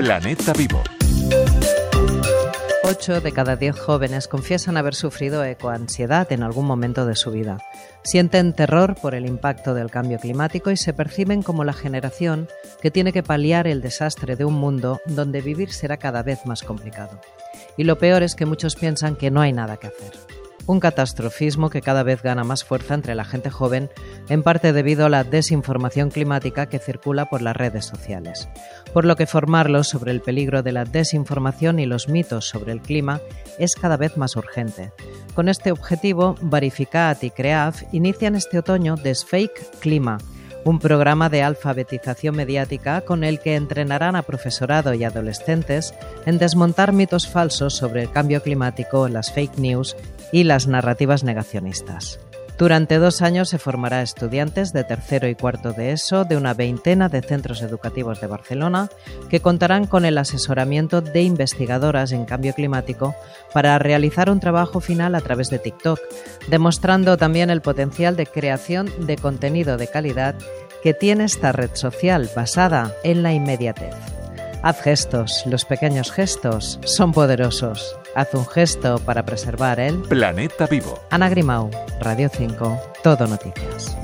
Planeta Vivo. 8 de cada 10 jóvenes confiesan haber sufrido ecoansiedad en algún momento de su vida. Sienten terror por el impacto del cambio climático y se perciben como la generación que tiene que paliar el desastre de un mundo donde vivir será cada vez más complicado. Y lo peor es que muchos piensan que no hay nada que hacer un catastrofismo que cada vez gana más fuerza entre la gente joven, en parte debido a la desinformación climática que circula por las redes sociales. Por lo que formarlos sobre el peligro de la desinformación y los mitos sobre el clima es cada vez más urgente. Con este objetivo, Verificat y CREAF inician este otoño Desfake Clima, un programa de alfabetización mediática con el que entrenarán a profesorado y adolescentes en desmontar mitos falsos sobre el cambio climático, las fake news y las narrativas negacionistas. Durante dos años se formará estudiantes de tercero y cuarto de ESO de una veintena de centros educativos de Barcelona que contarán con el asesoramiento de investigadoras en cambio climático para realizar un trabajo final a través de TikTok, demostrando también el potencial de creación de contenido de calidad que tiene esta red social basada en la inmediatez. Haz gestos, los pequeños gestos son poderosos. Haz un gesto para preservar el planeta vivo. Ana Grimau, Radio 5, Todo Noticias.